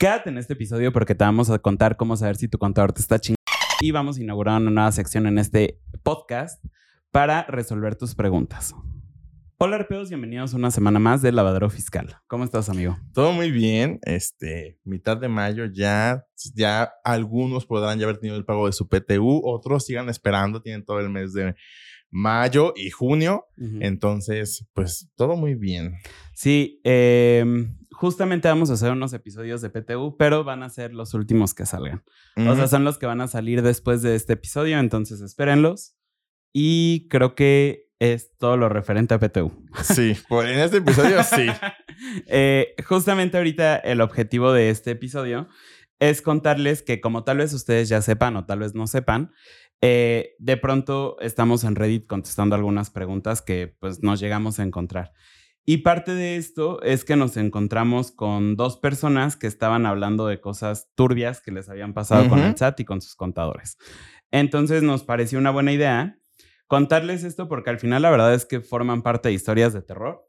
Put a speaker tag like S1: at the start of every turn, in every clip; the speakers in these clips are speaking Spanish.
S1: Quédate en este episodio porque te vamos a contar cómo saber si tu contador te está chingando. Y vamos a inaugurar una nueva sección en este podcast para resolver tus preguntas. Hola, arpeos, bienvenidos a una semana más del Lavadero Fiscal. ¿Cómo estás, amigo?
S2: Todo muy bien. Este, mitad de mayo ya, ya algunos podrán ya haber tenido el pago de su PTU, otros sigan esperando, tienen todo el mes de mayo y junio. Entonces, pues todo muy bien.
S1: Sí, em, justamente vamos a hacer unos episodios de PTU, pero van a ser los últimos que salgan. O sea, son los que van a salir después de este episodio, entonces espérenlos. Y creo que es todo lo referente a PTU.
S2: Sí, en este episodio sí.
S1: Eh, justamente ahorita el objetivo de este episodio es contarles que como tal vez ustedes ya sepan o tal vez no sepan, eh, de pronto estamos en Reddit contestando algunas preguntas que pues nos llegamos a encontrar. Y parte de esto es que nos encontramos con dos personas que estaban hablando de cosas turbias que les habían pasado con el SAT y con sus contadores. Entonces nos pareció una buena idea contarles esto porque al final la verdad es que forman parte de historias de terror.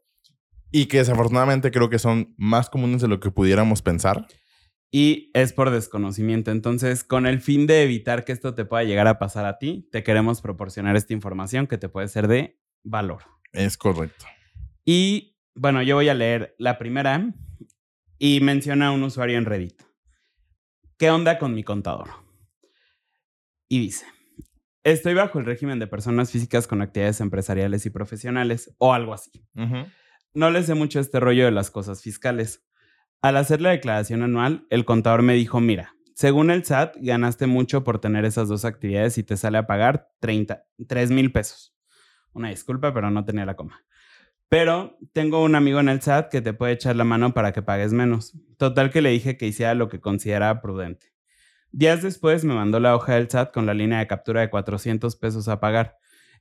S2: Y que desafortunadamente creo que son más comunes de lo que pudiéramos pensar.
S1: Y es por desconocimiento. Entonces, con el fin de evitar que esto te pueda llegar a pasar a ti, te queremos proporcionar esta información que te puede ser de valor.
S2: Es correcto.
S1: Y bueno, yo voy a leer la primera y menciona a un usuario en Reddit. ¿Qué onda con mi contador? Y dice, estoy bajo el régimen de personas físicas con actividades empresariales y profesionales o algo así. No les sé mucho este rollo de las cosas fiscales. Al hacer la declaración anual, el contador me dijo, mira, según el SAT, ganaste mucho por tener esas dos actividades y te sale a pagar 30, 3 mil pesos. Una disculpa, pero no tenía la coma. Pero tengo un amigo en el SAT que te puede echar la mano para que pagues menos. Total que le dije que hiciera lo que consideraba prudente. Días después me mandó la hoja del SAT con la línea de captura de 400 pesos a pagar.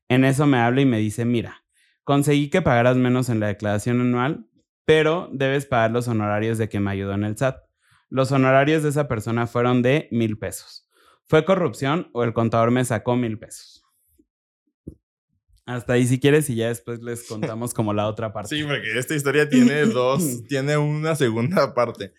S1: En eso me habla y me dice, mira, conseguí que pagaras menos en la declaración anual, pero debes pagar los honorarios de quien me ayudó en el SAT. Los honorarios de esa persona fueron de mil pesos. ¿Fue corrupción o el contador me sacó mil pesos? Hasta ahí si quieres y ya después les contamos como la otra parte.
S2: Sí, porque esta historia tiene dos, tiene una segunda parte.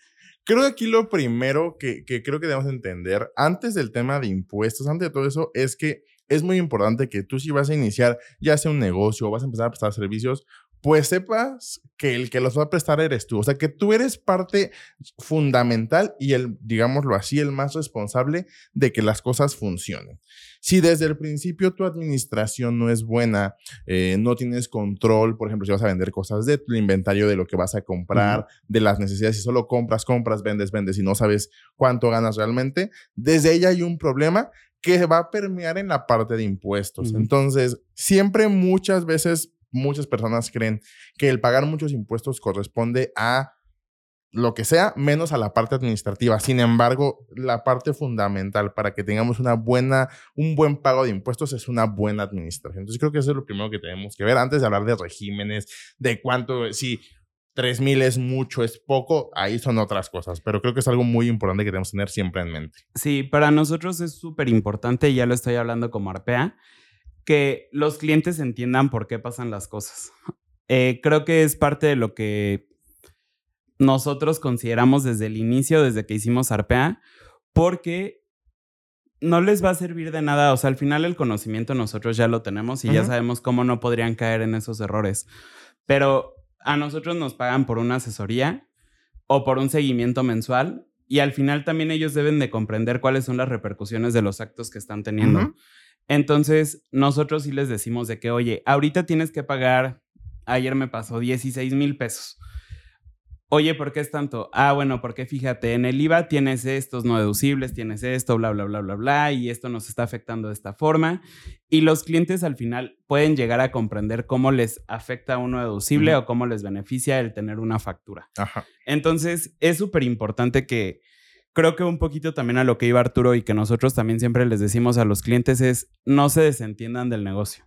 S2: Creo que aquí lo primero que, que creo que debemos entender, antes del tema de impuestos, antes de todo eso, es que es muy importante que tú si vas a iniciar ya sea un negocio o vas a empezar a prestar servicios, pues sepas que el que los va a prestar eres tú. O sea, que tú eres parte fundamental y el, digámoslo así, el más responsable de que las cosas funcionen. Si desde el principio tu administración no es buena, eh, no tienes control, por ejemplo, si vas a vender cosas de tu inventario, de lo que vas a comprar, de las necesidades, si solo compras, compras, vendes, vendes y no sabes cuánto ganas realmente, desde ahí hay un problema que va a permear en la parte de impuestos. Entonces, siempre muchas veces muchas personas creen que el pagar muchos impuestos corresponde a lo que sea, menos a la parte administrativa. Sin embargo, la parte fundamental para que tengamos una buena, un buen pago de impuestos es una buena administración. Entonces, creo que eso es lo primero que tenemos que ver antes de hablar de regímenes, de cuánto, si 3 mil es mucho, es poco, ahí son otras cosas, pero creo que es algo muy importante que tenemos que tener siempre en mente.
S1: Sí, para nosotros es súper importante, ya lo estoy hablando como Arpea, que los clientes entiendan por qué pasan las cosas. Eh, creo que es parte de lo que nosotros consideramos desde el inicio, desde que hicimos Arpea, porque no les va a servir de nada. O sea, al final el conocimiento nosotros ya lo tenemos y ya sabemos cómo no podrían caer en esos errores. Pero a nosotros nos pagan por una asesoría o por un seguimiento mensual y al final también ellos deben de comprender cuáles son las repercusiones de los actos que están teniendo. Entonces, nosotros sí les decimos de que, oye, ahorita tienes que pagar, ayer me pasó 16 mil pesos. Oye, ¿por qué es tanto? Ah, bueno, porque fíjate, en el IVA tienes estos no deducibles, tienes esto, bla, bla, bla, bla, bla, y esto nos está afectando de esta forma. Y los clientes al final pueden llegar a comprender cómo les afecta uno deducible o cómo les beneficia el tener una factura. Ajá. Entonces, es súper importante que, creo que un poquito también a lo que iba Arturo y que nosotros también siempre les decimos a los clientes es no se desentiendan del negocio.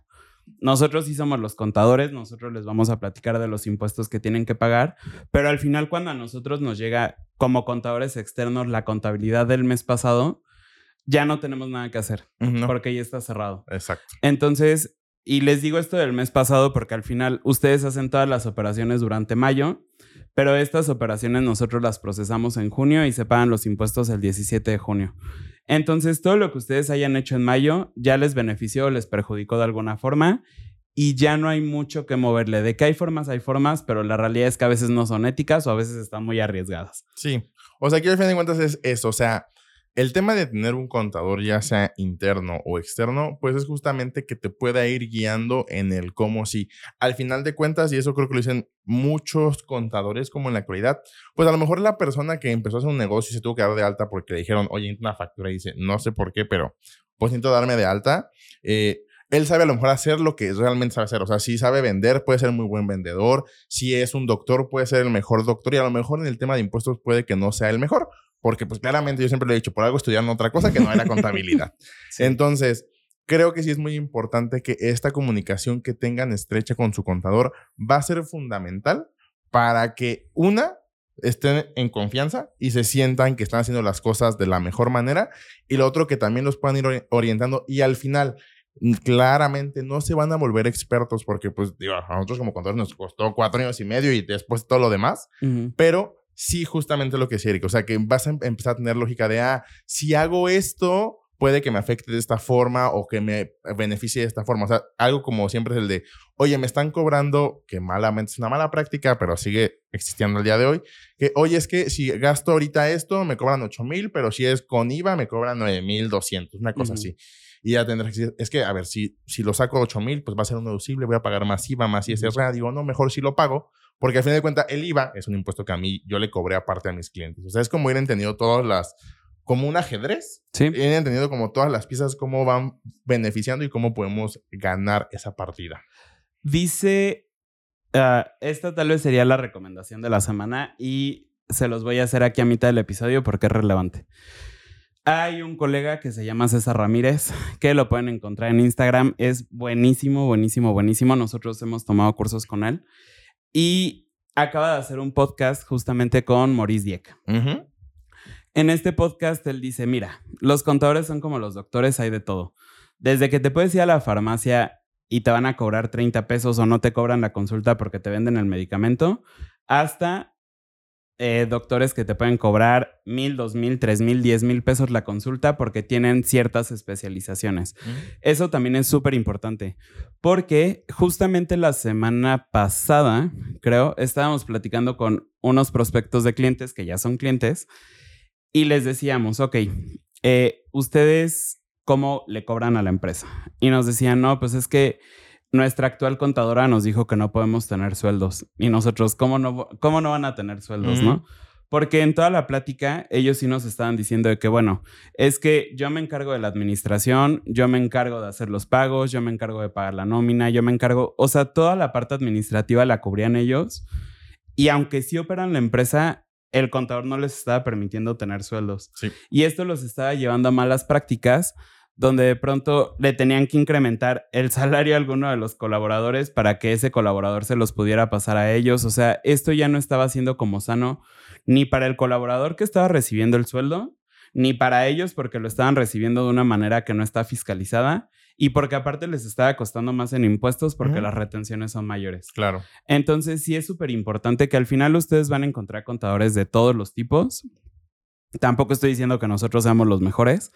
S1: Nosotros sí somos los contadores, nosotros les vamos a platicar de los impuestos que tienen que pagar, pero al final cuando a nosotros nos llega como contadores externos la contabilidad del mes pasado, ya no tenemos nada que hacer porque ya está cerrado.
S2: Exacto.
S1: Entonces, y les digo esto del mes pasado porque al final ustedes hacen todas las operaciones durante mayo pero estas operaciones nosotros las procesamos en junio y se pagan los impuestos el 17 de junio. Entonces, todo lo que ustedes hayan hecho en mayo ya les benefició o les perjudicó de alguna forma y ya no hay mucho que moverle. De que hay formas, hay formas, pero la realidad es que a veces no son éticas o a veces están muy arriesgadas.
S2: Sí. O sea, aquí al fin de cuentas es eso. O sea, el tema de tener un contador, ya sea interno o externo, pues es justamente que te pueda ir guiando en el cómo sí. Al final de cuentas, y eso creo que lo dicen muchos contadores como en la actualidad, pues a lo mejor la persona que empezó a hacer un negocio y se tuvo que dar de alta porque le dijeron, oye, una factura y dice, no sé por qué, pero pues necesito darme de alta. Eh, él sabe a lo mejor hacer lo que realmente sabe hacer. O sea, si sabe vender, puede ser muy buen vendedor. Si es un doctor, puede ser el mejor doctor. Y a lo mejor en el tema de impuestos puede que no sea el mejor. Porque pues claramente yo siempre lo he dicho, por algo estudiando otra cosa que no era contabilidad. Entonces, creo que sí es muy importante que esta comunicación que tengan estrecha con su contador va a ser fundamental para que una estén en confianza y se sientan que están haciendo las cosas de la mejor manera y lo otro que también los puedan ir orientando y al final claramente no se van a volver expertos porque pues digo, a nosotros como contadores nos costó cuatro años y medio y después todo lo demás, pero sí justamente lo que decía Eric, o sea, que vas a em, empezar a tener lógica de, ah, si hago esto, puede que me afecte de esta forma o que me beneficie de esta forma. O sea, algo como siempre es el de, oye, me están cobrando, que malamente es una mala práctica, pero sigue existiendo el día de hoy, que, oye, es que si gasto ahorita esto, me cobran 8 mil, pero si es con IVA, me cobran 9 mil 200, una cosa así. Y ya tendrás que decir, es que, a ver, si, si lo saco 8 mil, pues va a ser un deducible, voy a pagar más IVA, más ISR. Digo, no, mejor si lo pago, porque al fin de cuentas, el IVA es un impuesto que a mí yo le cobré aparte a mis clientes. O sea, es como ir entendiendo todas las, como un ajedrez. Sí. Ir entendiendo como todas las piezas, cómo van beneficiando y cómo podemos ganar esa partida.
S1: Dice, ah, esta tal vez sería la recomendación de la semana y se los voy a hacer aquí a mitad del episodio porque es relevante. Hay un colega que se llama César Ramírez, que lo pueden encontrar en Instagram. Es buenísimo, buenísimo, buenísimo. Nosotros hemos tomado cursos con él. Y acaba de hacer un podcast justamente con Maurice Dieck. En este podcast él dice, mira, los contadores son como los doctores, hay de todo. Desde que te puedes ir a la farmacia y te van a cobrar 30 pesos o no te cobran la consulta porque te venden el medicamento, hasta eh, doctores que te pueden cobrar mil, dos mil, tres mil, diez mil pesos la consulta porque tienen ciertas especializaciones. Eso también es súper importante porque justamente la semana pasada, creo, estábamos platicando con unos prospectos de clientes que ya son clientes y les decíamos, ok, eh, ustedes cómo le cobran a la empresa. Y nos decían, no, pues es que nuestra actual contadora nos dijo que no podemos tener sueldos. Y nosotros, ¿cómo no, cómo no van a tener sueldos, no? Porque en toda la plática ellos sí nos estaban diciendo de que, bueno, es que yo me encargo de la administración, yo me encargo de hacer los pagos, yo me encargo de pagar la nómina, yo me encargo, o sea, toda la parte administrativa la cubrían ellos. Y aunque sí operan la empresa, el contador no les estaba permitiendo tener sueldos. Y esto los estaba llevando a malas prácticas donde de pronto le tenían que incrementar el salario a alguno de los colaboradores para que ese colaborador se los pudiera pasar a ellos. O sea, esto ya no estaba siendo como sano ni para el colaborador que estaba recibiendo el sueldo, ni para ellos porque lo estaban recibiendo de una manera que no está fiscalizada y porque aparte les estaba costando más en impuestos porque las retenciones son mayores.
S2: Claro.
S1: Entonces sí es súper importante que al final ustedes van a encontrar contadores de todos los tipos. Tampoco estoy diciendo que nosotros seamos los mejores,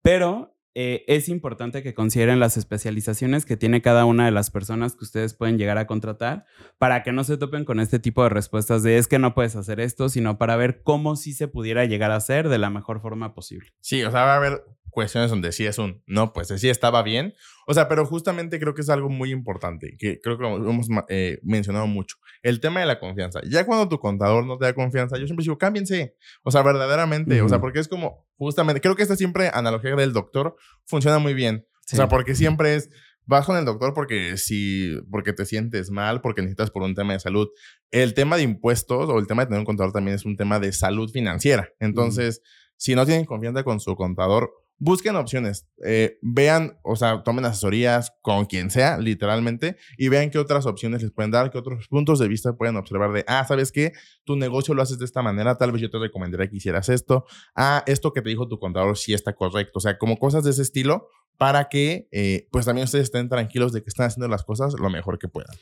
S1: pero eh, es importante que consideren las especializaciones que tiene cada una de las personas que ustedes pueden llegar a contratar para que no se topen con este tipo de respuestas de es que no puedes hacer esto, sino para ver cómo sí se pudiera llegar a hacer de la mejor forma posible.
S2: Sí, o sea, va a haber cuestiones donde sí es un, no, pues sí estaba bien. O sea, pero justamente creo que es algo muy importante, que creo que lo hemos eh, mencionado mucho. El tema de la confianza. Ya cuando tu contador no te da confianza, yo siempre digo, cámbiense. O sea, verdaderamente. O sea, porque es como, justamente, creo que esta siempre analogía del doctor funciona muy bien. O sea, porque siempre es, vas con el doctor porque si, porque te sientes mal, porque necesitas por un tema de salud. El tema de impuestos o el tema de tener un contador también es un tema de salud financiera. Entonces, si no tienen confianza con su contador, busquen opciones, eh, vean, o sea, tomen asesorías con quien sea, literalmente, y vean qué otras opciones les pueden dar, qué otros puntos de vista pueden observar de, ah, ¿sabes qué? Tu negocio lo haces de esta manera, tal vez yo te recomendaría que hicieras esto, ah, esto que te dijo tu contador sí está correcto, o sea, como cosas de ese estilo para que, eh, pues también ustedes estén tranquilos de que están haciendo las cosas lo mejor que puedan.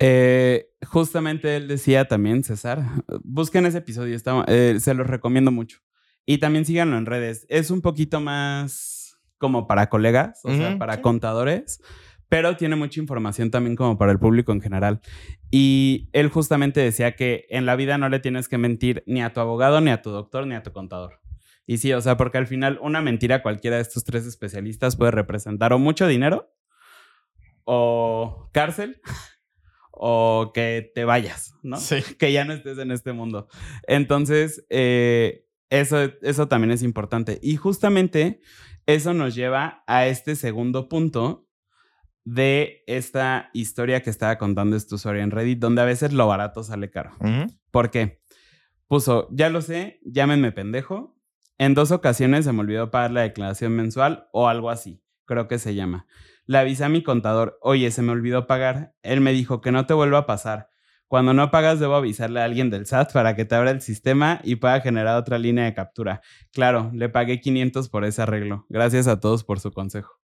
S1: Eh, justamente él decía también, César, busquen ese episodio, está, se los recomiendo mucho. Y también síganlo en redes. Es un poquito más como para colegas, o sea,
S2: Ujú,
S1: para
S2: sí.
S1: contadores, pero tiene mucha información también como para el público en general. Y él justamente decía que en la vida no le tienes que mentir ni a tu abogado, ni a tu doctor, ni a tu contador. Y sí, o sea, porque al final una mentira a cualquiera de estos tres especialistas puede representar o mucho dinero, o cárcel, o que te vayas, ¿no?
S2: Sí.
S1: Que ya no estés en este mundo. Entonces, eh, eso, eso también es importante. Y justamente eso nos lleva a este segundo punto de esta historia que estaba contando este usuario en Reddit, donde a veces lo barato sale caro.
S2: Ujú.
S1: ¿Por qué? Puso, ya lo sé, llámenme pendejo. En dos ocasiones se me olvidó pagar la declaración mensual o algo así, creo que se llama. Le avisé a mi contador, oye, se me olvidó pagar. Él me dijo que no te vuelva a pasar. Cuando no pagas, debo avisarle a alguien del SAT para que te abra el sistema y pueda generar otra línea de captura. Claro, le pagué 500 por ese arreglo. Gracias a todos por su consejo.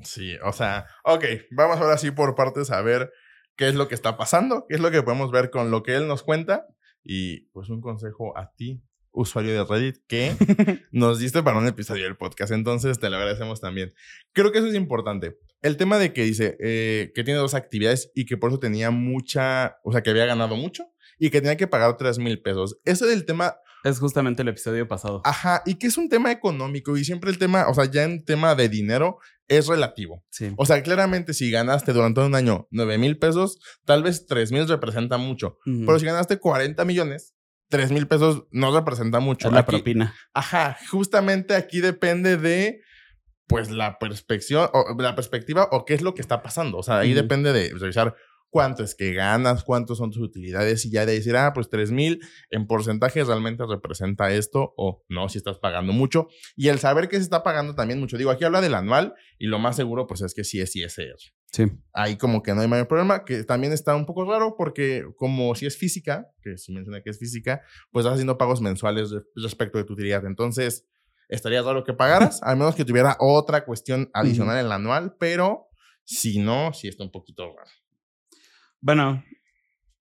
S2: Sí, o sea, ok, vamos ahora sí por partes a ver qué es lo que está pasando, qué es lo que podemos ver con lo que él nos cuenta y pues un consejo a ti, usuario de Reddit, que nos diste para un episodio del podcast, entonces te lo agradecemos también. Creo que eso es importante. El tema de que dice eh, que tiene dos actividades y que por eso tenía mucha, o sea, que había ganado mucho y que tenía que pagar 3 mil pesos. Ese del tema
S1: Es justamente el episodio pasado.
S2: Ajá, y que es un tema económico y siempre el tema, o sea, ya en tema de dinero es relativo.
S1: Sí.
S2: O sea, claramente si ganaste durante un año 9 mil pesos, tal vez 3 mil representa mucho.
S1: Ujú.
S2: Pero si ganaste 40 millones, 3 mil pesos no representa mucho.
S1: es la
S2: Aquí-
S1: propina.
S2: Ajá, justamente aquí depende de pues la perspectiva o la perspectiva o qué es lo que está pasando. O sea, ahí depende de revisar cuánto es que ganas, cuántos son tus utilidades y ya de decir, ah, pues 3 mil en porcentaje realmente representa esto o no, si estás pagando mucho. Y el saber que se está pagando también mucho. Digo, aquí habla del anual y lo más seguro pues es que sí es ISR.
S1: Sí.
S2: Ahí como que no hay mayor problema, que también está un poco raro porque como si es física, que si menciona que es física, pues estás haciendo pagos mensuales re- respecto de tu utilidad. Entonces, estaría raro que pagaras, al menos que tuviera otra cuestión adicional en el anual, pero si no, sí está un poquito raro.
S1: Bueno,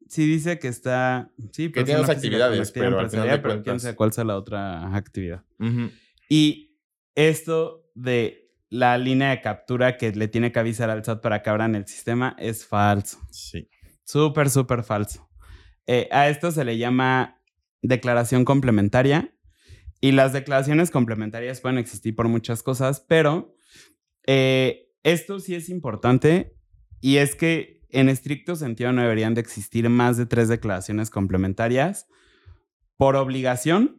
S1: sí dice que está. Sí,
S2: Que tiene dos actividades, pero al final de
S1: pero quién sabe cuál sea la otra actividad.
S2: Ujú.
S1: Y esto de la línea de captura que le tiene que avisar al SAT para que abran el sistema es falso.
S2: Sí.
S1: Súper, súper falso. Eh, a esto se le llama declaración complementaria. Y las declaraciones complementarias pueden existir por muchas cosas, pero eh, esto sí es importante y es que en estricto sentido no deberían de existir más de tres declaraciones complementarias por obligación.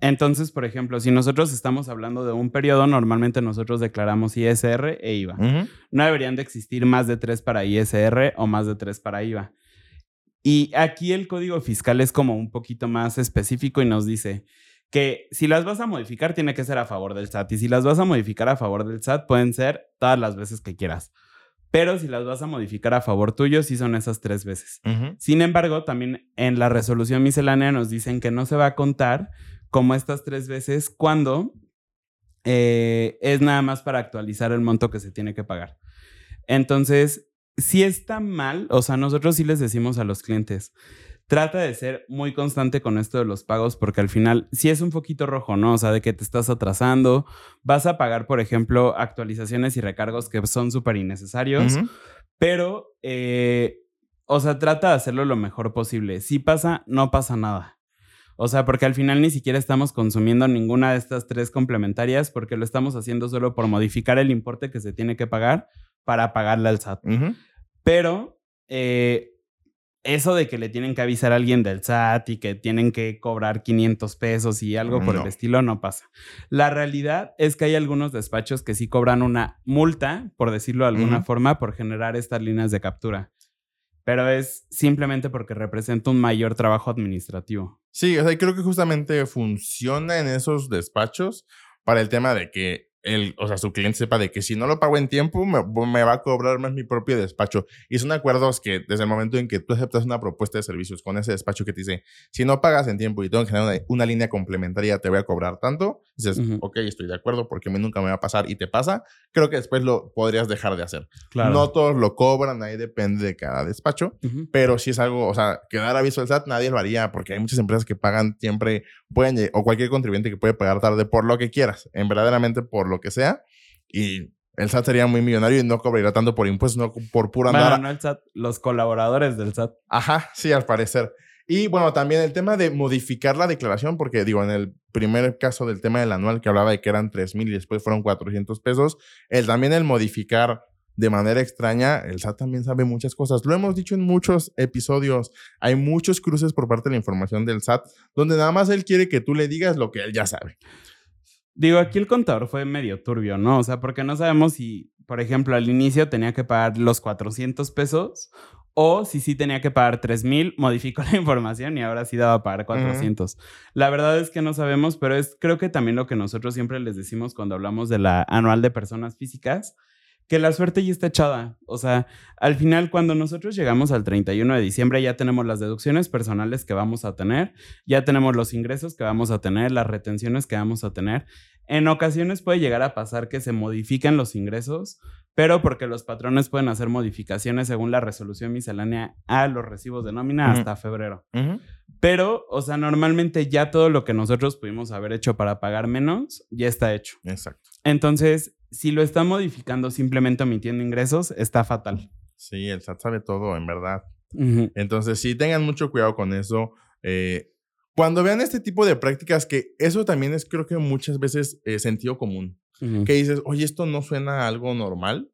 S1: Entonces, por ejemplo, si nosotros estamos hablando de un periodo, normalmente nosotros declaramos ISR e IVA no deberían de existir más de tres para ISR o más de tres para IVA. Y aquí el código fiscal es como un poquito más específico y nos dice que si las vas a modificar tiene que ser a favor del SAT y si las vas a modificar a favor del SAT pueden ser todas las veces que quieras. Pero si las vas a modificar a favor tuyo, sí son esas tres veces. Sin embargo, también en la resolución miscelánea nos dicen que no se va a contar como estas tres veces cuando eh, es nada más para actualizar el monto que se tiene que pagar. Entonces, si está mal, o sea, nosotros sí les decimos a los clientes, trata de ser muy constante con esto de los pagos porque al final sí es un poquito rojo, ¿no? O sea, de que te estás atrasando, vas a pagar, por ejemplo, actualizaciones y recargos que son súper innecesarios. Pero, eh, o sea, trata de hacerlo lo mejor posible. Si pasa, no pasa nada. O sea, porque al final ni siquiera estamos consumiendo ninguna de estas tres complementarias porque lo estamos haciendo solo por modificar el importe que se tiene que pagar para pagarle al SAT. Pero eh, eso de que le tienen que avisar a alguien del SAT y que tienen que cobrar 500 pesos y algo por el estilo no pasa. La realidad es que hay algunos despachos que sí cobran una multa, por decirlo de alguna forma, por generar estas líneas de captura. Pero es simplemente porque representa un mayor trabajo administrativo.
S2: Sí, o sea, creo que justamente funciona en esos despachos para el tema de que el, o sea, su cliente sepa de que si no lo pago en tiempo, me, me, va a cobrar más mi propio despacho. Y son acuerdos que desde el momento en que tú aceptas una propuesta de servicios con ese despacho que te dice, si no pagas en tiempo y tengo que generar una, línea complementaria, te voy a cobrar tanto, dices, ok, estoy de acuerdo porque a mí nunca me va a pasar y te pasa, creo que después lo podrías dejar de hacer. Claro. No todos lo cobran, ahí depende de cada despacho, pero si es algo, o sea, que dar aviso al SAT nadie lo haría porque hay muchas empresas que pagan siempre, pueden, o cualquier contribuyente que puede pagar tarde por lo que quieras, en verdaderamente por lo que sea. Y el SAT sería muy millonario y no cobraría tanto por impuestos, no por pura
S1: bueno, no el SAT, los colaboradores del SAT.
S2: Ajá, sí, al parecer. Y bueno, también el tema de modificar la declaración, porque digo, en el primer caso del tema del anual que hablaba de que eran 3 mil y después fueron 400 pesos, el también el modificar de manera extraña, el SAT también sabe muchas cosas. Lo hemos dicho en muchos episodios. Hay muchos cruces por parte de la información del SAT, donde nada más él quiere que tú le digas lo que él ya sabe.
S1: Digo, aquí el contador fue medio turbio, ¿no? O sea, porque no sabemos si, por ejemplo, al inicio tenía que pagar los 400 pesos o si sí tenía que pagar 3 mil, modificó la información y ahora sí daba a pagar 400. La verdad es que no sabemos, pero es creo que también lo que nosotros siempre les decimos cuando hablamos de la anual de personas físicas, que la suerte ya está echada. O sea, al final, cuando nosotros llegamos al 31 de diciembre, ya tenemos las deducciones personales que vamos a tener, ya tenemos los ingresos que vamos a tener, las retenciones que vamos a tener. En ocasiones puede llegar a pasar que se modifiquen los ingresos, pero porque los patrones pueden hacer modificaciones según la resolución miscelánea a los recibos de nómina hasta febrero. Pero, o sea, normalmente ya todo lo que nosotros pudimos haber hecho para pagar menos ya está hecho.
S2: Exacto.
S1: Entonces, si lo está modificando simplemente omitiendo ingresos, está fatal.
S2: Sí, el SAT sabe todo, en verdad. Entonces, sí, tengan mucho cuidado con eso. Eh, cuando vean este tipo de prácticas, que eso también es creo que muchas veces eh, sentido común, que dices, oye, esto no suena a algo normal.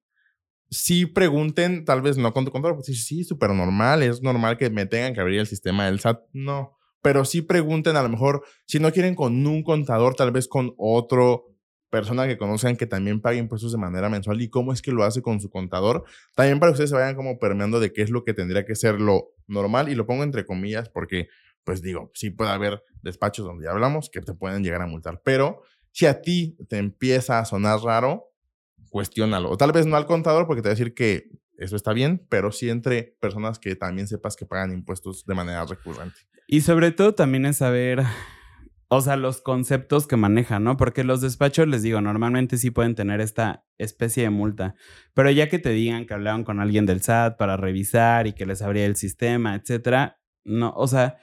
S2: Sí pregunten, tal vez no con tu contador, pues sí, súper normal, es normal que me tengan que abrir el sistema del SAT. No, pero sí pregunten a lo mejor, si no quieren con un contador, tal vez con otro persona que conozcan que también pague impuestos de manera mensual y cómo es que lo hace con su contador, también para que ustedes se vayan como permeando de qué es lo que tendría que ser lo normal y lo pongo entre comillas porque, pues digo, sí puede haber despachos donde ya hablamos que te pueden llegar a multar, pero si a ti te empieza a sonar raro, cuestiónalo. O tal vez no al contador porque te va a decir que eso está bien, pero sí entre personas que también sepas que pagan impuestos de manera recurrente.
S1: Y sobre todo también es saber o sea, los conceptos que manejan, ¿no? Porque los despachos, les digo, normalmente sí pueden tener esta especie de multa, pero ya que te digan que hablaron con alguien del SAT para revisar y que les abría el sistema, etcétera, no, o sea,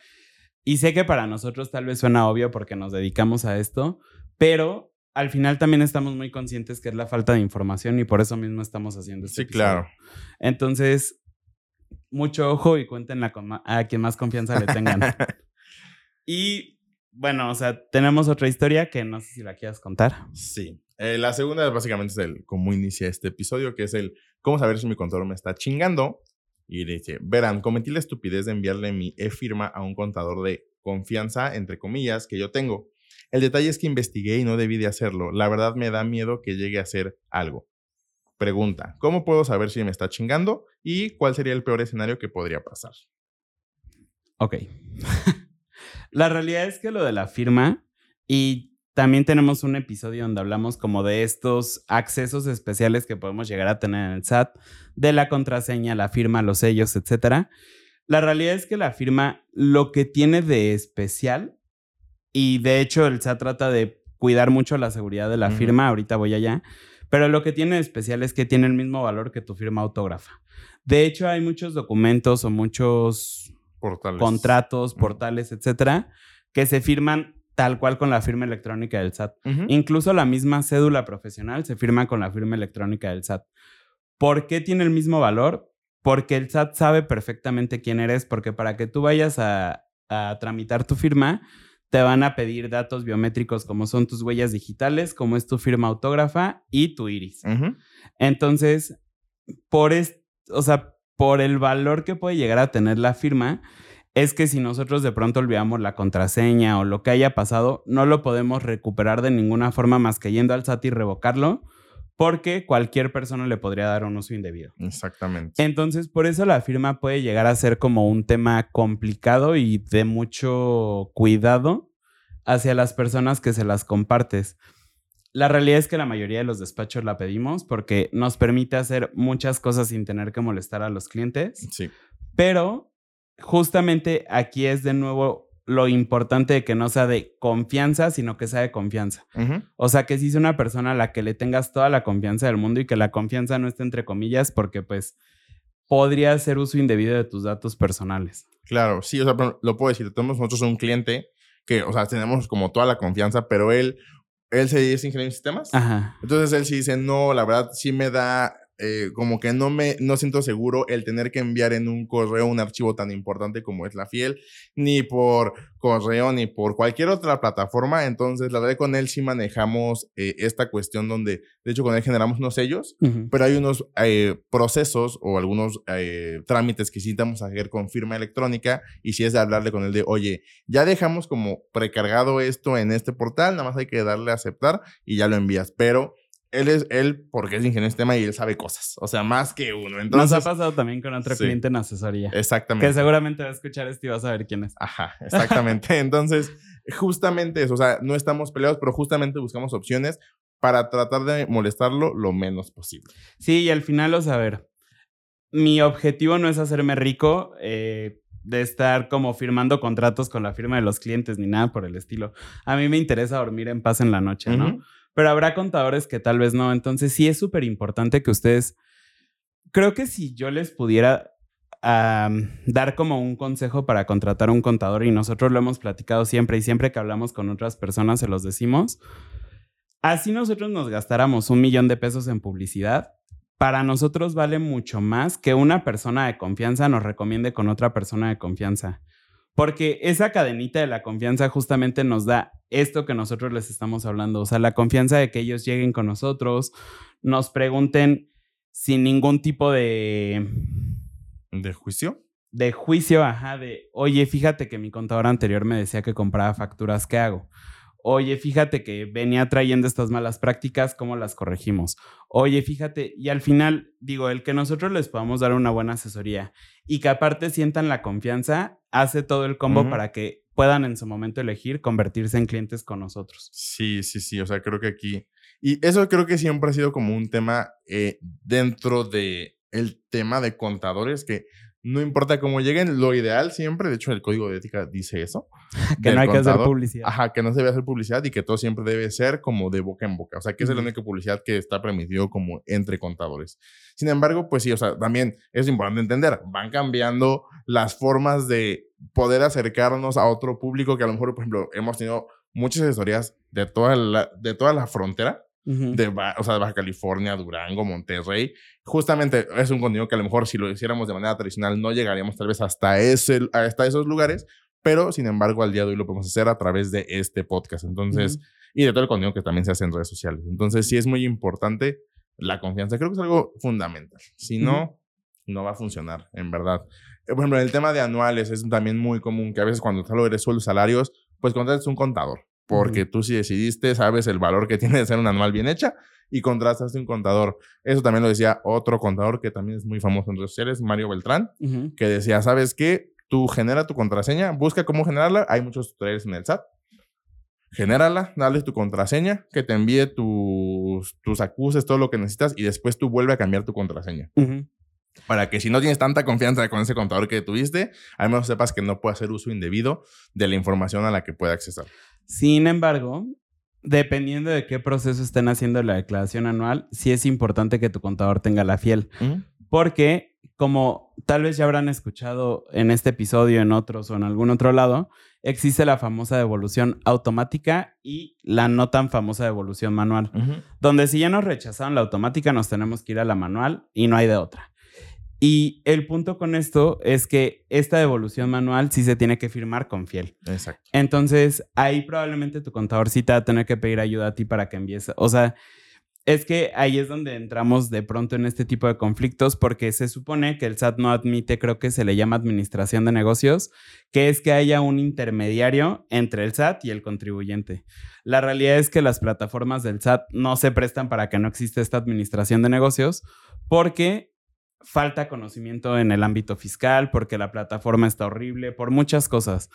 S1: y sé que para nosotros tal vez suena obvio porque nos dedicamos a esto, pero al final también estamos muy conscientes que es la falta de información y por eso mismo estamos haciendo
S2: esto. Sí, claro.
S1: Entonces, mucho ojo y cuéntenla a quien más confianza le tengan. y bueno, o sea, tenemos otra historia que no sé si la quieras contar.
S2: Sí. Eh, la segunda básicamente es el cómo inicia este episodio, que es el cómo saber si mi contador me está chingando. Y dice, verán, cometí la estupidez de enviarle mi e-firma a un contador de confianza, entre comillas, que yo tengo. El detalle es que investigué y no debí de hacerlo. La verdad me da miedo que llegue a hacer algo. Pregunta, ¿cómo puedo saber si me está chingando? ¿Y cuál sería el peor escenario que podría pasar?
S1: Ok. La realidad es que lo de la firma y también tenemos un episodio donde hablamos como de estos accesos especiales que podemos llegar a tener en el SAT, de la contraseña, la firma, los sellos, etc. La realidad es que la firma lo que tiene de especial, y de hecho el SAT trata de cuidar mucho la seguridad de la firma, ahorita voy allá, pero lo que tiene de especial es que tiene el mismo valor que tu firma autógrafa. De hecho, hay muchos documentos o muchos contratos, portales, etcétera, que se firman tal cual con la firma electrónica del SAT. Incluso la misma cédula profesional se firma con la firma electrónica del SAT. ¿Por qué tiene el mismo valor? Porque el SAT sabe perfectamente quién eres, porque para que tú vayas a, tramitar tu firma, te van a pedir datos biométricos como son tus huellas digitales, como es tu firma autógrafa y tu iris. Entonces, por, o sea, por el valor que puede llegar a tener la firma, es que si nosotros de pronto olvidamos la contraseña o lo que haya pasado, no lo podemos recuperar de ninguna forma más que yendo al SAT y revocarlo, porque cualquier persona le podría dar un uso indebido.
S2: Exactamente.
S1: Entonces, por eso la firma puede llegar a ser como un tema complicado y de mucho cuidado hacia las personas que se las compartes. la realidad es que la mayoría de los despachos la pedimos porque nos permite hacer muchas cosas sin tener que molestar a los clientes.
S2: Sí.
S1: Pero justamente aquí es de nuevo lo importante de que no sea de confianza, sino que sea de confianza. O sea, que si es una persona a la que le tengas toda la confianza del mundo y que la confianza no esté entre comillas porque pues podría hacer uso indebido de tus datos personales.
S2: Claro, sí, o sea, lo puedo decir, tenemos nosotros un cliente que, o sea, tenemos como toda la confianza, pero él, él se es ingeniero en sistemas.
S1: Ajá.
S2: Entonces él sí dice, no, la verdad sí me da, eh, como que no me, no siento seguro el tener que enviar en un correo un archivo tan importante como es la fiel, ni por correo, ni por cualquier otra plataforma. Entonces, la verdad con él sí manejamos eh, esta cuestión donde, de hecho, con él generamos unos sellos, pero hay unos eh, procesos o algunos trámites que sí necesitamos hacer con firma electrónica y si es de hablarle con él de, oye, ya dejamos como precargado esto en este portal, nada más hay que darle a aceptar y ya lo envías, pero él es él porque es ingeniero en sistema y él sabe cosas, o sea, más que uno.
S1: Nos ha pasado también con otro
S2: sí.
S1: cliente en asesoría.
S2: exactamente.
S1: Que seguramente va a escuchar esto y vas a ver quién es.
S2: Ajá, exactamente. Entonces, justamente eso, o sea, no estamos peleados, pero justamente buscamos opciones para tratar de molestarlo lo menos posible.
S1: Sí, y al final, o sea, a ver, mi objetivo no es hacerme rico eh, de estar como firmando contratos con la firma de los clientes ni nada por el estilo. A mí me interesa dormir en paz en la noche, ¿no? Pero habrá contadores que tal vez no. Entonces sí es súper importante que ustedes, creo que si yo les pudiera dar como un consejo para contratar un contador y nosotros lo hemos platicado siempre y siempre que hablamos con otras personas se los decimos, así nosotros nos gastáramos un millón de pesos en publicidad. Para nosotros vale mucho más que una persona de confianza nos recomiende con otra persona de confianza. Porque esa cadenita de la confianza justamente nos da esto que nosotros les estamos hablando. O sea, la confianza de que ellos lleguen con nosotros, nos pregunten sin ningún tipo de,
S2: ¿De juicio?
S1: de juicio, ajá, de, oye, fíjate que mi contador anterior me decía que compraba facturas, ¿qué hago? Oye, fíjate que venía trayendo estas malas prácticas, ¿cómo las corregimos? Oye, fíjate, y al final, digo, el que nosotros les podamos dar una buena asesoría y que aparte sientan la confianza, hace todo el combo para que puedan en su momento elegir convertirse en clientes con nosotros.
S2: Sí, sí, sí. O sea, creo que aquí. Y eso creo que siempre ha sido como un tema eh, dentro de el tema de contadores que no importa cómo lleguen, lo ideal siempre, de hecho, el código de ética dice eso.
S1: Que no hay que hacer publicidad.
S2: Ajá, que no se debe hacer publicidad y que todo siempre debe ser como de boca en boca. O sea, que es la única publicidad que está permitido como entre contadores. Sin embargo, pues sí, o sea, también es importante entender, van cambiando las formas de poder acercarnos a otro público que a lo mejor, por ejemplo, hemos tenido muchas asesorías de toda la, de toda la frontera,
S1: Ujú.
S2: de, o sea, de Baja California, Durango, Monterrey. Justamente es un contenido que a lo mejor si lo hiciéramos de manera tradicional no llegaríamos tal vez hasta, ese, hasta esos lugares, pero sin embargo al día de hoy lo podemos hacer a través de este podcast. Entonces,
S1: Ujú.
S2: y de todo el contenido que también se hace en redes sociales. Entonces, sí es muy importante la confianza. Creo que es algo fundamental. Si no, no va a funcionar, en verdad. Eh, Por ejemplo, en el tema de anuales es también muy común que a veces cuando solo eres sueldos salarios, pues contratas un contador. Porque tú sí decidiste, sabes el valor que tiene de ser un anual bien hecha y contrataste un contador. Eso también lo decía otro contador que también es muy famoso en redes sociales, Mario Beltrán, que decía, ¿sabes qué? Tú genera tu contraseña, busca cómo generarla. Hay muchos tutoriales en el SAT. Genérala, dale tu contraseña, que te envíe tus, tus acuses, todo lo que necesitas y después tú vuelve a cambiar tu contraseña. Para que si no tienes tanta confianza con ese contador que tuviste, al menos sepas que no puede hacer uso indebido de la información a la que puede accesar.
S1: Sin embargo, dependiendo de qué proceso estén haciendo la declaración anual, sí es importante que tu contador tenga la fiel. Porque, como tal vez ya habrán escuchado en este episodio, en otros o en algún otro lado, existe la famosa devolución automática y la no tan famosa devolución manual. Donde si ya nos rechazaron la automática, nos tenemos que ir a la manual y no hay de otra. Y el punto con esto es que esta devolución manual sí se tiene que firmar con fiel.
S2: Exacto.
S1: Entonces, ahí probablemente tu contador sí te va a tener que pedir ayuda a ti para que envíes. O sea, es que ahí es donde entramos de pronto en este tipo de conflictos porque se supone que el SAT no admite, creo que se le llama administración de negocios, que es que haya un intermediario entre el SAT y el contribuyente. La realidad es que las plataformas del SAT no se prestan para que no exista esta administración de negocios porque falta conocimiento en el ámbito fiscal, porque la plataforma está horrible, por muchas cosas.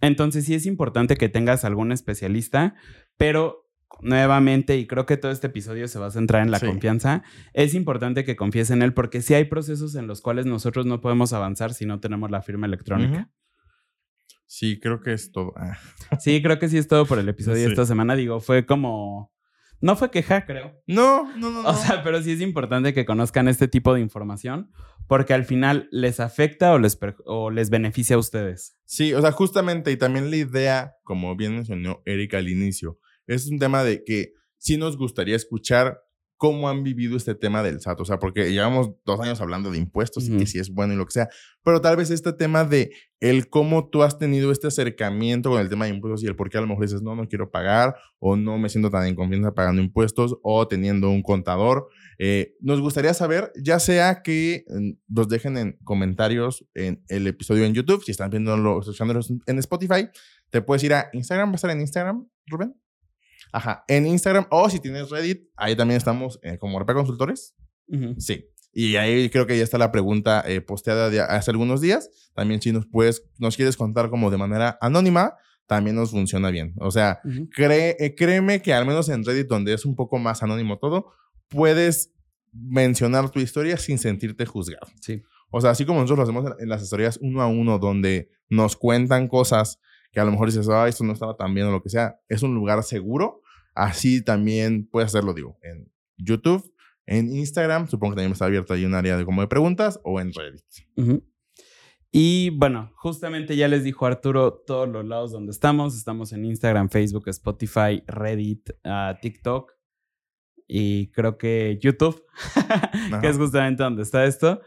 S1: Entonces sí es importante que tengas algún especialista, pero nuevamente, y creo que todo este episodio se va a centrar en la
S2: Sí.
S1: confianza, es importante que confíes en él porque sí hay procesos en los cuales nosotros no podemos avanzar si no tenemos la firma electrónica.
S2: Sí, creo que es todo. Ah,
S1: Sí, creo que sí es todo por el episodio de esta semana. Digo, fue como... No fue queja, creo.
S2: No, no, no. no.
S1: O sea, pero sí es importante que conozcan este tipo de información porque al final les afecta o les, o les beneficia a ustedes.
S2: Sí, o sea, justamente, y también la idea, como bien mencionó Erika al inicio, es un tema de que sí nos gustaría escuchar cómo han vivido este tema del SAT, o sea, porque llevamos dos años hablando de impuestos y que si es bueno y lo que sea, pero tal vez este tema de el cómo tú has tenido este acercamiento con el tema de impuestos y el por qué a lo mejor dices, no, no quiero pagar, o no me siento tan en confianza pagando impuestos, o teniendo un contador. Eh, nos gustaría saber, ya sea que nos dejen en comentarios en el episodio en YouTube, si están viéndolo, escuchándolo en Spotify, te puedes ir a Instagram, ¿va a estar en Instagram, Rubén? Ajá, en Instagram, o si tienes Reddit, ahí también estamos eh, como RP Consultores.
S1: Ujú.
S2: Sí. Y ahí creo que ya está la pregunta eh, posteada de hace algunos días. También si nos puedes, nos quieres contar como de manera anónima, también nos funciona bien. O sea,
S1: Ujú.
S2: cree, eh, créeme que al menos en Reddit, donde es un poco más anónimo todo, puedes mencionar tu historia sin sentirte juzgado.
S1: Sí.
S2: O sea, así como nosotros lo hacemos en las historias uno a uno, donde nos cuentan cosas que a lo mejor dices, ah, esto no estaba tan bien o lo que sea, es un lugar seguro. Así también puedes hacerlo, digo, en YouTube, en Instagram, supongo que también está abierto ahí un área de como de preguntas, o en Reddit.
S1: Y bueno, justamente ya les dijo Arturo todos los lados donde estamos. Estamos en Instagram, Facebook, Spotify, Reddit, ah, TikTok y creo que YouTube, que es justamente donde está esto.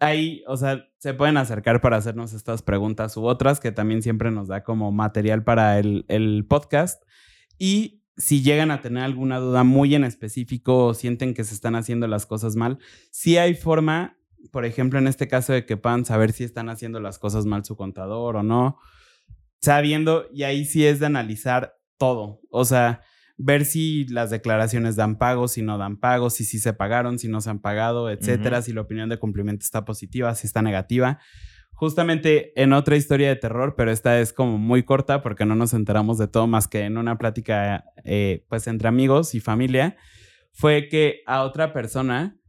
S1: Ahí, o sea, se pueden acercar para hacernos estas preguntas u otras, que también siempre nos da como material para el, el podcast. Y si llegan a tener alguna duda muy en específico o sienten que se están haciendo las cosas mal, sí hay forma, por ejemplo, en este caso de que puedan saber si están haciendo las cosas mal su contador o no, sabiendo, y ahí sí es de analizar todo, o sea, ver si las declaraciones dan pagos, si no dan pagos, si sí se pagaron, si no se han pagado, etcétera, si la opinión de cumplimiento está positiva, si está negativa. Justamente en otra historia de terror, pero esta es como muy corta porque no nos enteramos de todo más que en una plática eh, pues entre amigos y familia, fue que a otra persona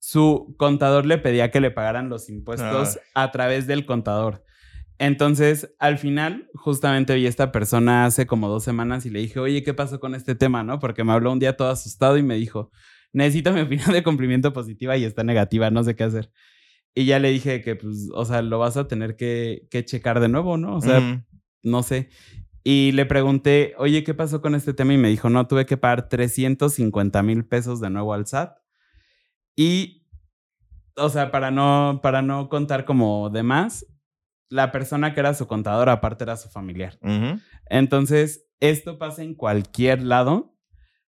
S1: su contador le pedía que le pagaran los impuestos a través del contador. Entonces, al final, justamente vi a esta persona hace como dos semanas y le dije, oye, ¿qué pasó con este tema? ¿No? Porque me habló un día todo asustado y me dijo, necesito mi opinión de cumplimiento positiva y está negativa, no sé qué hacer. Y ya le dije que, pues, o sea, lo vas a tener que, que checar de nuevo, ¿no? O sea, no sé. Y le pregunté, oye, ¿qué pasó con este tema? Y me dijo, no, tuve que pagar 350 mil pesos de nuevo al SAT. Y, o sea, para no, para no contar como de más, la persona que era su contador aparte era su familiar. Entonces, esto pasa en cualquier lado.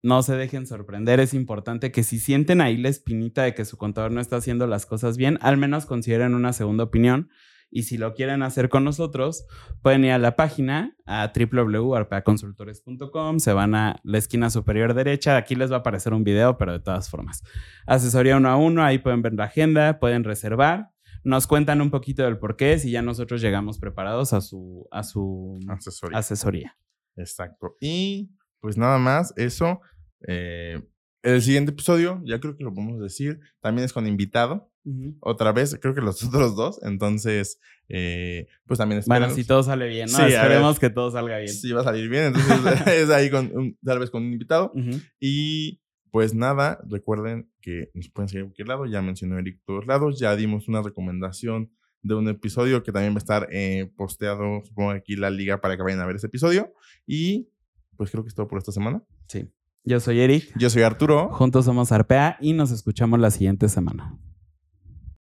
S1: No se dejen sorprender. Es importante que si sienten ahí la espinita de que su contador no está haciendo las cosas bien, al menos consideren una segunda opinión. Y si lo quieren hacer con nosotros, pueden ir a la página a www.arpaconsultores.com, se van a la esquina superior derecha, aquí les va a aparecer un video, pero de todas formas. Asesoría uno a uno, ahí pueden ver la agenda, pueden reservar, nos cuentan un poquito del por qué, si ya nosotros llegamos preparados a su, a su
S2: Asesoría.
S1: asesoría.
S2: Exacto. Y pues nada más, eso. eh, el siguiente episodio, ya creo que lo podemos decir, también es con invitado. Otra vez, creo que los otros dos. Entonces, eh, pues también
S1: Bueno,
S2: espérenos.
S1: si todo sale bien, ¿no?
S2: Sí, a
S1: Esperemos que todo salga bien.
S2: Sí, va a salir bien. Entonces, es ahí con, un- tal vez con un invitado. Y pues nada, recuerden que nos pueden seguir en cualquier lado. Ya mencionó Eric todos lados. Ya dimos una recomendación de un episodio que también va a estar eh, posteado, supongo aquí la liga para que vayan a ver ese episodio. Y pues creo que es todo por esta semana.
S1: Sí. Yo soy Eric.
S2: Yo soy Arturo.
S1: Juntos somos Arpea y nos escuchamos la siguiente semana.